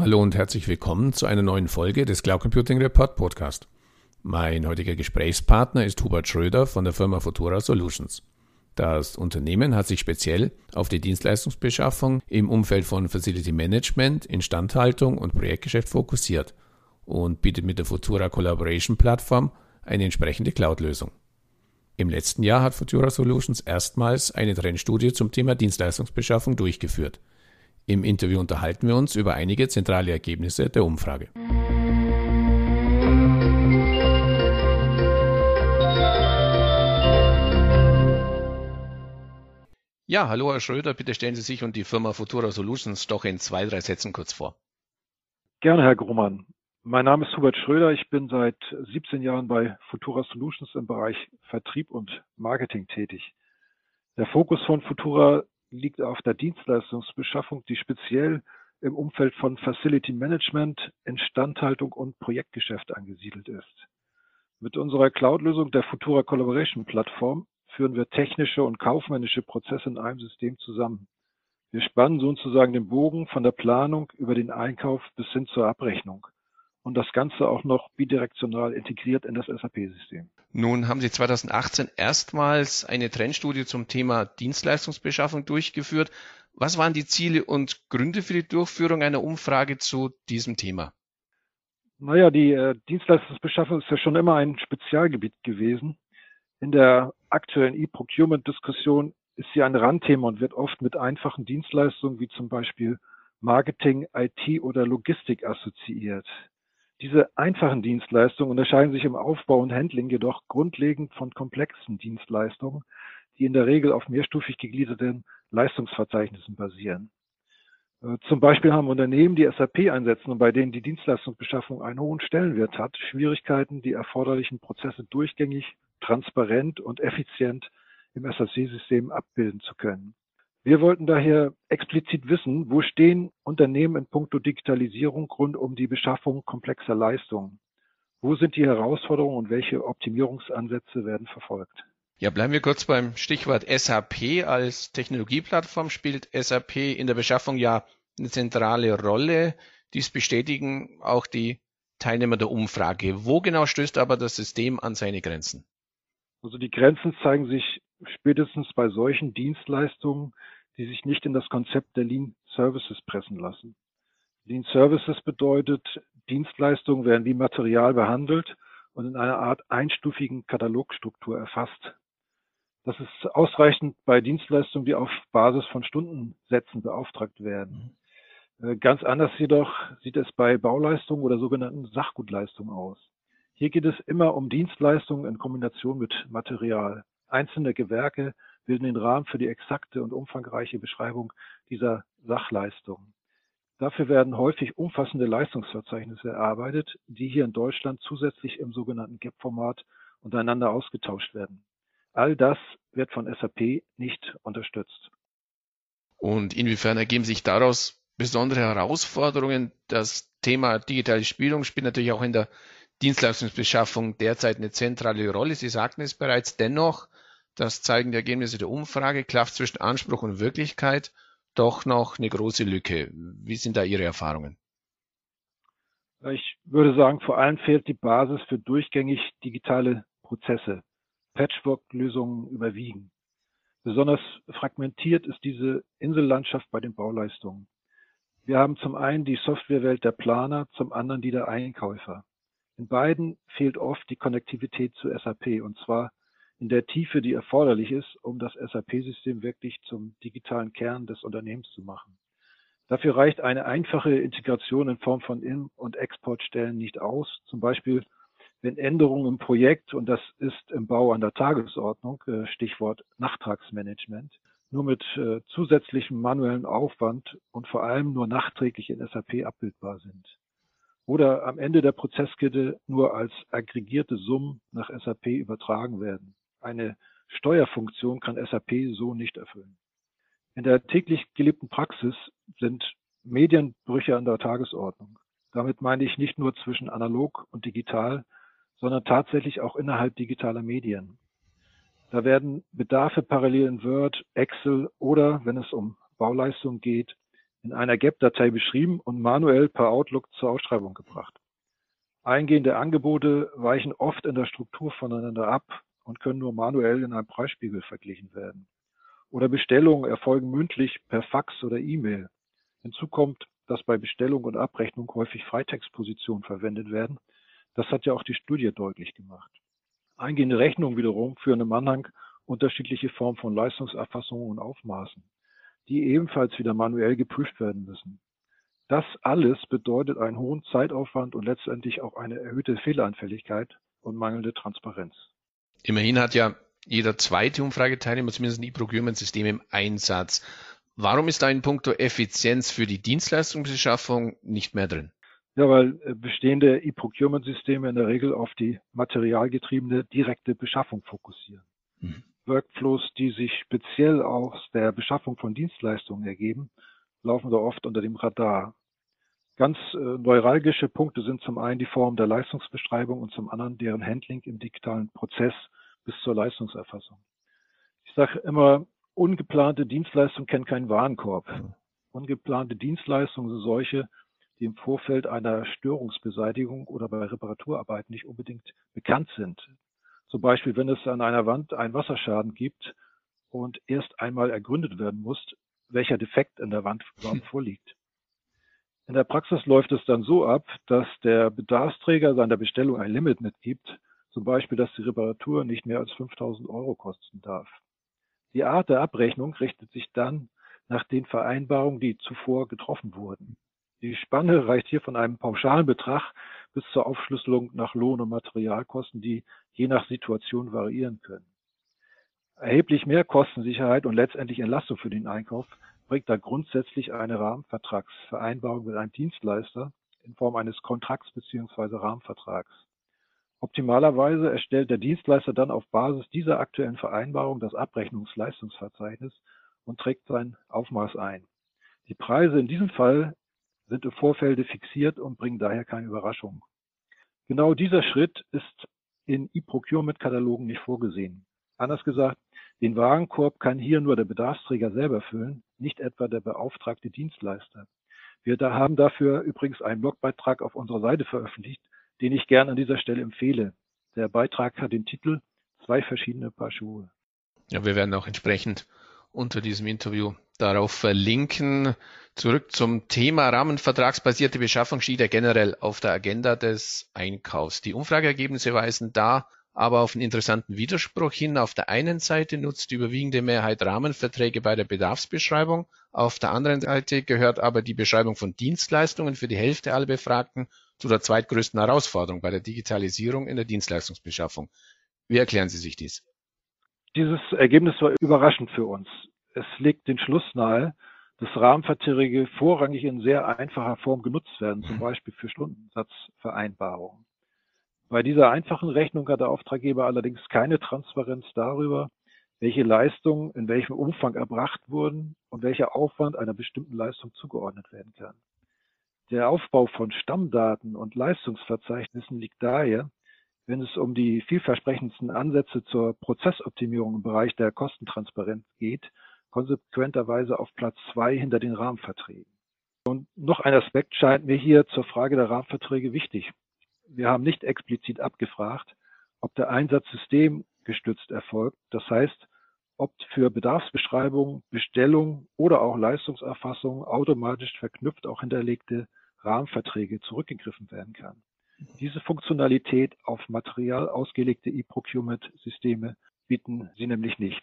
Hallo und herzlich willkommen zu einer neuen Folge des Cloud Computing Report Podcast. Mein heutiger Gesprächspartner ist Hubert Schröder von der Firma Futura Solutions. Das Unternehmen hat sich speziell auf die Dienstleistungsbeschaffung im Umfeld von Facility Management, Instandhaltung und Projektgeschäft fokussiert und bietet mit der Futura Collaboration Plattform eine entsprechende Cloud-Lösung. Im letzten Jahr hat Futura Solutions erstmals eine Trendstudie zum Thema Dienstleistungsbeschaffung durchgeführt. Im Interview unterhalten wir uns über einige zentrale Ergebnisse der Umfrage. Ja, hallo Herr Schröder, bitte stellen Sie sich und die Firma Futura Solutions doch in zwei, drei Sätzen kurz vor. Gerne, Herr Grummann. Mein Name ist Hubert Schröder. Ich bin seit 17 Jahren bei Futura Solutions im Bereich Vertrieb und Marketing tätig. Der Fokus von Futura liegt auf der Dienstleistungsbeschaffung, die speziell im Umfeld von Facility Management, Instandhaltung und Projektgeschäft angesiedelt ist. Mit unserer Cloud-Lösung der Futura Collaboration Plattform führen wir technische und kaufmännische Prozesse in einem System zusammen. Wir spannen sozusagen den Bogen von der Planung über den Einkauf bis hin zur Abrechnung und das Ganze auch noch bidirektional integriert in das SAP-System. Nun haben Sie 2018 erstmals eine Trendstudie zum Thema Dienstleistungsbeschaffung durchgeführt. Was waren die Ziele und Gründe für die Durchführung einer Umfrage zu diesem Thema? Naja, die äh, Dienstleistungsbeschaffung ist ja schon immer ein Spezialgebiet gewesen. In der aktuellen E-Procurement-Diskussion ist sie ein Randthema und wird oft mit einfachen Dienstleistungen wie zum Beispiel Marketing, IT oder Logistik assoziiert. Diese einfachen Dienstleistungen unterscheiden sich im Aufbau und Handling jedoch grundlegend von komplexen Dienstleistungen, die in der Regel auf mehrstufig gegliederten Leistungsverzeichnissen basieren. Äh, zum Beispiel haben Unternehmen, die SAP einsetzen und bei denen die Dienstleistungsbeschaffung einen hohen Stellenwert hat, Schwierigkeiten, die erforderlichen Prozesse durchgängig transparent und effizient im SAC-System abbilden zu können. Wir wollten daher explizit wissen, wo stehen Unternehmen in puncto Digitalisierung rund um die Beschaffung komplexer Leistungen? Wo sind die Herausforderungen und welche Optimierungsansätze werden verfolgt? Ja, bleiben wir kurz beim Stichwort SAP. Als Technologieplattform spielt SAP in der Beschaffung ja eine zentrale Rolle. Dies bestätigen auch die Teilnehmer der Umfrage. Wo genau stößt aber das System an seine Grenzen? Also die Grenzen zeigen sich spätestens bei solchen Dienstleistungen, die sich nicht in das Konzept der Lean Services pressen lassen. Lean Services bedeutet, Dienstleistungen werden wie Material behandelt und in einer Art einstufigen Katalogstruktur erfasst. Das ist ausreichend bei Dienstleistungen, die auf Basis von Stundensätzen beauftragt werden. Äh, ganz anders jedoch sieht es bei Bauleistungen oder sogenannten Sachgutleistungen aus. Hier geht es immer um Dienstleistungen in Kombination mit Material. Einzelne Gewerke bilden den Rahmen für die exakte und umfangreiche Beschreibung dieser Sachleistung. Dafür werden häufig umfassende Leistungsverzeichnisse erarbeitet, die hier in Deutschland zusätzlich im sogenannten GAP-Format untereinander ausgetauscht werden. All das wird von SAP nicht unterstützt. Und inwiefern ergeben sich daraus besondere Herausforderungen? Das Thema digitale Spielung spielt natürlich auch in der Dienstleistungsbeschaffung derzeit eine zentrale Rolle. Sie sagten es bereits. Dennoch, das zeigen die Ergebnisse der Umfrage, klafft zwischen Anspruch und Wirklichkeit doch noch eine große Lücke. Wie sind da Ihre Erfahrungen? Ich würde sagen, vor allem fehlt die Basis für durchgängig digitale Prozesse. Patchwork-Lösungen überwiegen. Besonders fragmentiert ist diese Insellandschaft bei den Bauleistungen. Wir haben zum einen die Softwarewelt der Planer, zum anderen die der Einkäufer. In beiden fehlt oft die Konnektivität zu SAP und zwar in der Tiefe, die erforderlich ist, um das SAP-System wirklich zum digitalen Kern des Unternehmens zu machen. Dafür reicht eine einfache Integration in Form von In- und Exportstellen nicht aus. Zum Beispiel, wenn Änderungen im Projekt, und das ist im Bau an der Tagesordnung, äh, Stichwort Nachtragsmanagement, nur mit äh, zusätzlichem manuellen Aufwand und vor allem nur nachträglich in SAP abbildbar sind oder am Ende der Prozesskette nur als aggregierte Summen nach SAP übertragen werden. Eine Steuerfunktion kann SAP so nicht erfüllen. In der täglich gelebten Praxis sind Medienbrüche an der Tagesordnung. Damit meine ich nicht nur zwischen analog und digital, sondern tatsächlich auch innerhalb digitaler Medien. Da werden Bedarfe parallel in Word, Excel oder, wenn es um Bauleistung geht, in einer GAP-Datei beschrieben und manuell per Outlook zur Ausschreibung gebracht. Eingehende Angebote weichen oft in der Struktur voneinander ab und können nur manuell in einem Preisspiegel verglichen werden. Oder Bestellungen erfolgen mündlich per Fax oder E-Mail. Hinzu kommt, dass bei Bestellung und Abrechnung häufig Freitextpositionen verwendet werden. Das hat ja auch die Studie deutlich gemacht. Eingehende Rechnungen wiederum führen im Anhang unterschiedliche Formen von Leistungserfassungen und Aufmaßen, die ebenfalls wieder manuell geprüft werden müssen. Das alles bedeutet einen hohen Zeitaufwand und letztendlich auch eine erhöhte Fehleranfälligkeit und mangelnde Transparenz. Immerhin hat ja jeder zweite Umfrageteilnehmer zumindest ein E-Procurement-System im Einsatz. Warum ist da in puncto Effizienz für die Dienstleistungsbeschaffung nicht mehr drin? Ja, weil äh, bestehende E-Procurement-Systeme in der Regel auf die materialgetriebene direkte Beschaffung fokussieren. Mhm. Workflows, die sich speziell aus der Beschaffung von Dienstleistungen ergeben, laufen da oft unter dem Radar. Ganz äh, neuralgische Punkte sind zum einen die Form der Leistungsbeschreibung und zum anderen deren Handling im digitalen Prozess bis zur Leistungserfassung. Ich sage immer, ungeplante Dienstleistungen kennen keinen Warenkorb. Ungeplante Dienstleistungen sind solche, die im Vorfeld einer Störungsbeseitigung oder bei Reparaturarbeiten nicht unbedingt bekannt sind. Zum Beispiel, wenn es an einer Wand einen Wasserschaden gibt und erst einmal ergründet werden muss, welcher Defekt in der Wand vorliegt. In der Praxis läuft es dann so ab, dass der Bedarfsträger seiner Bestellung ein Limit mitgibt, zum Beispiel, dass die Reparatur nicht mehr als 5000 Euro kosten darf. Die Art der Abrechnung richtet sich dann nach den Vereinbarungen, die zuvor getroffen wurden. Die Spanne reicht hier von einem pauschalen Betrag bis zur Aufschlüsselung nach Lohn- und Materialkosten, die je nach Situation variieren können. Erheblich mehr Kostensicherheit und letztendlich Entlastung für den Einkauf bringt da grundsätzlich eine Rahmenvertragsvereinbarung mit einem Dienstleister in Form eines Kontrakts bzw. Rahmenvertrags. Optimalerweise erstellt der Dienstleister dann auf Basis dieser aktuellen Vereinbarung das Abrechnungsleistungsverzeichnis und trägt sein Aufmaß ein. Die Preise in diesem Fall sind im Vorfeld fixiert und bringen daher keine Überraschung. Genau dieser Schritt ist in E-Procurement-Katalogen nicht vorgesehen. Anders gesagt, den Warenkorb kann hier nur der Bedarfsträger selber füllen, nicht etwa der beauftragte Dienstleister. Wir da haben dafür übrigens einen Blogbeitrag auf unserer Seite veröffentlicht, den ich gern an dieser Stelle empfehle. Der Beitrag hat den Titel Zwei verschiedene Paar Schuhe. Ja, wir werden auch entsprechend unter diesem Interview darauf verlinken. Zurück zum Thema Rahmenvertragsbasierte Beschaffung steht ja generell auf der Agenda des Einkaufs. Die Umfrageergebnisse weisen da aber auf einen interessanten Widerspruch hin. Auf der einen Seite nutzt die überwiegende Mehrheit Rahmenverträge bei der Bedarfsbeschreibung. Auf der anderen Seite gehört aber die Beschreibung von Dienstleistungen für die Hälfte aller Befragten zu der zweitgrößten Herausforderung bei der Digitalisierung in der Dienstleistungsbeschaffung. Wie erklären Sie sich dies? Dieses Ergebnis war überraschend für uns. Es legt den Schluss nahe, dass Rahmenverträge vorrangig in sehr einfacher Form genutzt werden, zum Beispiel für Stundensatzvereinbarungen. Bei dieser einfachen Rechnung hat der Auftraggeber allerdings keine Transparenz darüber, welche Leistungen in welchem Umfang erbracht wurden und welcher Aufwand einer bestimmten Leistung zugeordnet werden kann. Der Aufbau von Stammdaten und Leistungsverzeichnissen liegt daher, wenn es um die vielversprechendsten Ansätze zur Prozessoptimierung im Bereich der Kostentransparenz geht, konsequenterweise auf Platz zwei hinter den Rahmenverträgen. Und noch ein Aspekt scheint mir hier zur Frage der Rahmenverträge wichtig wir haben nicht explizit abgefragt, ob der Einsatz systemgestützt erfolgt. Das heißt, ob für Bedarfsbeschreibung, Bestellung oder auch Leistungserfassung automatisch verknüpft auch hinterlegte Rahmenverträge zurückgegriffen werden kann. Diese Funktionalität auf Material ausgelegte E-Procurement-Systeme bieten sie nämlich nicht.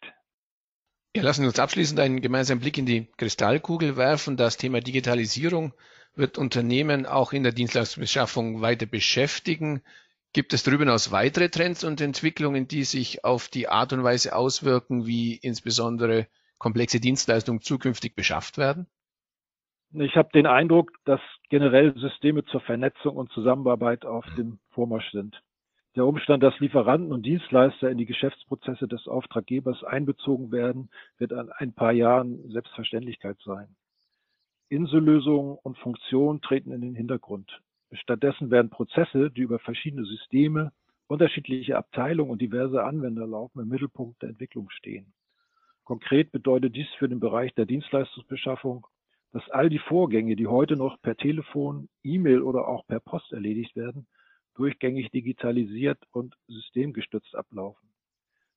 Ja, lassen Sie uns abschließend einen gemeinsamen Blick in die Kristallkugel werfen. Das Thema Digitalisierung wird Unternehmen auch in der Dienstleistungsbeschaffung weiter beschäftigen? Gibt es darüber hinaus weitere Trends und Entwicklungen, die sich auf die Art und Weise auswirken, wie insbesondere komplexe Dienstleistungen zukünftig beschafft werden? Ich habe den Eindruck, dass generell Systeme zur Vernetzung und Zusammenarbeit auf dem Vormarsch sind. Der Umstand, dass Lieferanten und Dienstleister in die Geschäftsprozesse des Auftraggebers einbezogen werden, wird an ein paar Jahren Selbstverständlichkeit sein. Insellösungen und Funktionen treten in den Hintergrund. Stattdessen werden Prozesse, die über verschiedene Systeme, unterschiedliche Abteilungen und diverse Anwender laufen, im Mittelpunkt der Entwicklung stehen. Konkret bedeutet dies für den Bereich der Dienstleistungsbeschaffung, dass all die Vorgänge, die heute noch per Telefon, E-Mail oder auch per Post erledigt werden, durchgängig digitalisiert und systemgestützt ablaufen.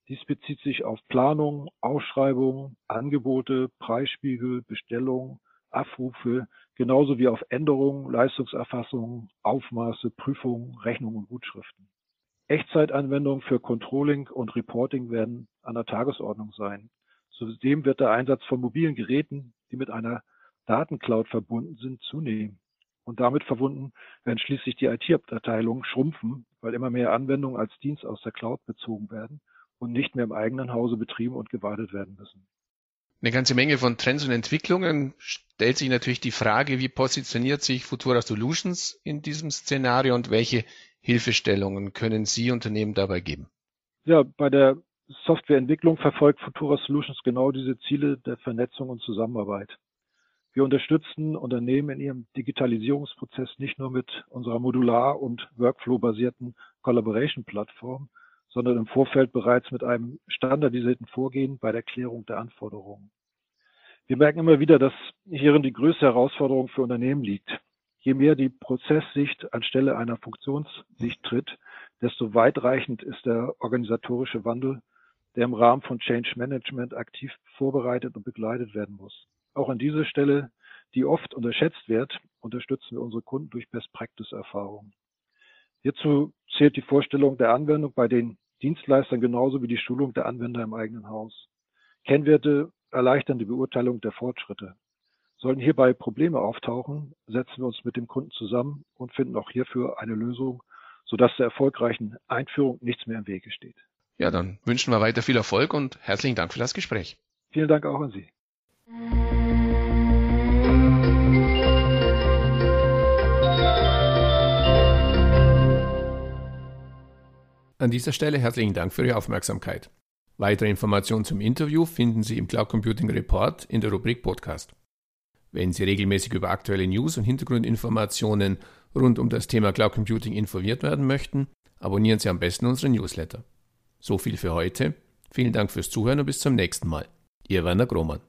Dies bezieht sich auf Planung, Ausschreibungen, Angebote, Preisspiegel, Bestellungen, Abrufe, genauso wie auf Änderungen, Leistungserfassungen, Aufmaße, Prüfungen, Rechnungen und Gutschriften. Echtzeitanwendungen für Controlling und Reporting werden an der Tagesordnung sein. Zudem wird der Einsatz von mobilen Geräten, die mit einer Datencloud verbunden sind, zunehmen. Und damit verbunden werden schließlich die IT-Abteilungen schrumpfen, weil immer mehr Anwendungen als Dienst aus der Cloud bezogen werden und nicht mehr im eigenen Hause betrieben und gewartet werden müssen. Eine ganze Menge von Trends und Entwicklungen stellt sich natürlich die Frage, wie positioniert sich Futura Solutions in diesem Szenario und welche Hilfestellungen können Sie Unternehmen dabei geben? Ja, bei der Softwareentwicklung verfolgt Futura Solutions genau diese Ziele der Vernetzung und Zusammenarbeit. Wir unterstützen Unternehmen in ihrem Digitalisierungsprozess nicht nur mit unserer modular- und workflow-basierten Collaboration-Plattform, sondern im Vorfeld bereits mit einem standardisierten Vorgehen bei der Klärung der Anforderungen. Wir merken immer wieder, dass hierin die größte Herausforderung für Unternehmen liegt. Je mehr die Prozesssicht anstelle einer Funktionssicht tritt, desto weitreichend ist der organisatorische Wandel, der im Rahmen von Change Management aktiv vorbereitet und begleitet werden muss. Auch an dieser Stelle, die oft unterschätzt wird, unterstützen wir unsere Kunden durch Best-Practice-Erfahrungen. Hierzu zählt die Vorstellung der Anwendung bei den Dienstleistern genauso wie die Schulung der Anwender im eigenen Haus. Kennwerte erleichtern die Beurteilung der Fortschritte. Sollten hierbei Probleme auftauchen, setzen wir uns mit dem Kunden zusammen und finden auch hierfür eine Lösung, sodass der erfolgreichen Einführung nichts mehr im Wege steht. Ja, dann wünschen wir weiter viel Erfolg und herzlichen Dank für das Gespräch. Vielen Dank auch an Sie. An dieser Stelle herzlichen Dank für Ihre Aufmerksamkeit. Weitere Informationen zum Interview finden Sie im Cloud Computing Report in der Rubrik Podcast. Wenn Sie regelmäßig über aktuelle News und Hintergrundinformationen rund um das Thema Cloud Computing informiert werden möchten, abonnieren Sie am besten unsere Newsletter. So viel für heute. Vielen Dank fürs Zuhören und bis zum nächsten Mal. Ihr Werner Grohmann.